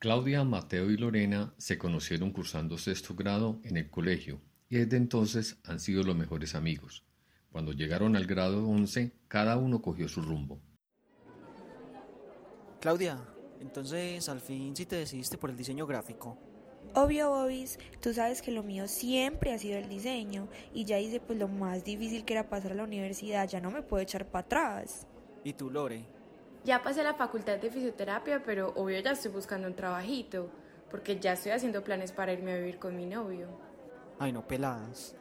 Claudia, Mateo y Lorena se conocieron cursando sexto grado en el colegio y desde entonces han sido los mejores amigos. Cuando llegaron al grado 11, cada uno cogió su rumbo. Claudia, entonces al fin sí te decidiste por el diseño gráfico. Obvio, Bobis, tú sabes que lo mío siempre ha sido el diseño y ya hice pues lo más difícil que era pasar a la universidad, ya no me puedo echar para atrás. ¿Y tú, Lore? Ya pasé la facultad de fisioterapia, pero obvio ya estoy buscando un trabajito, porque ya estoy haciendo planes para irme a vivir con mi novio. Ay, no, peladas.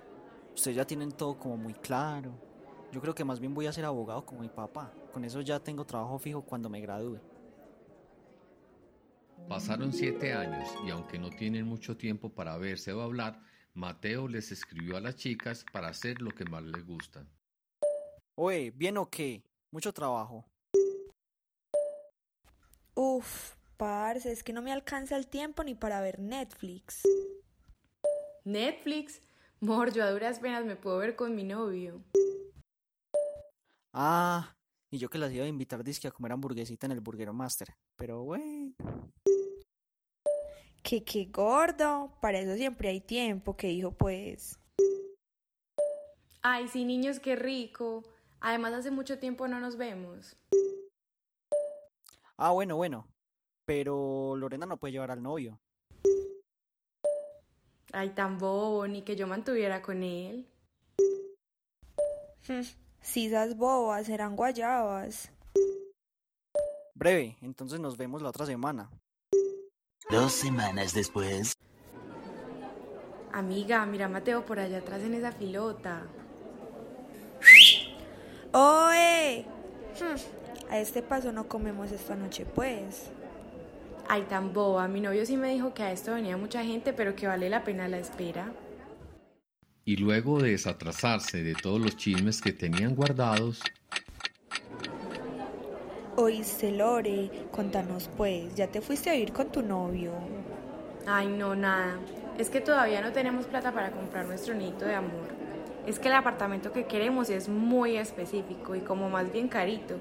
Ustedes ya tienen todo como muy claro. Yo creo que más bien voy a ser abogado como mi papá. Con eso ya tengo trabajo fijo cuando me gradúe. Pasaron siete años y aunque no tienen mucho tiempo para verse o hablar, Mateo les escribió a las chicas para hacer lo que más les gusta. Oye, ¿bien o qué? Mucho trabajo. Uf, parce, es que no me alcanza el tiempo ni para ver Netflix. Netflix, mor, yo a duras penas me puedo ver con mi novio. Ah, y yo que las iba a invitar disque a comer hamburguesita en el Burger Master. Pero bueno. Que qué gordo, para eso siempre hay tiempo, que dijo pues. Ay, sí, niños, qué rico. Además, hace mucho tiempo no nos vemos. Ah, bueno, bueno. Pero Lorena no puede llevar al novio. Ay, tan bobo, ni que yo mantuviera con él. Si esas bobas serán guayabas. Breve, entonces nos vemos la otra semana. Dos semanas después. Amiga, mira a Mateo por allá atrás en esa filota. ¡Oe! A este paso no comemos esta noche, pues. Ay, tan boba. Mi novio sí me dijo que a esto venía mucha gente, pero que vale la pena la espera. Y luego de desatrasarse de todos los chismes que tenían guardados, Oíste, Lore, contanos pues, ¿ya te fuiste a vivir con tu novio? Ay, no, nada. Es que todavía no tenemos plata para comprar nuestro nidito de amor. Es que el apartamento que queremos es muy específico y como más bien carito.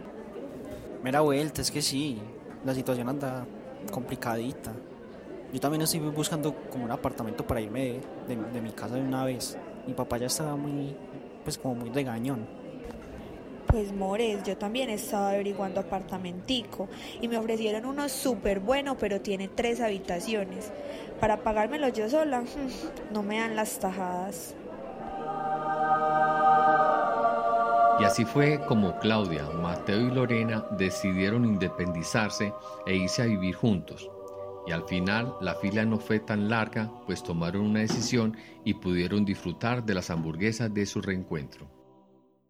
Mera vuelta, es que sí. La situación anda complicadita. Yo también estoy buscando como un apartamento para irme de, de- mi casa de una vez. Mi papá ya estaba muy, pues como muy regañón. Pues Mores, yo también estaba averiguando apartamentico y me ofrecieron uno súper bueno, pero tiene tres habitaciones. Para pagármelo yo sola, no me dan las tajadas. Y así fue como Claudia, Mateo y Lorena decidieron independizarse e irse a vivir juntos. Y al final la fila no fue tan larga, pues tomaron una decisión y pudieron disfrutar de las hamburguesas de su reencuentro.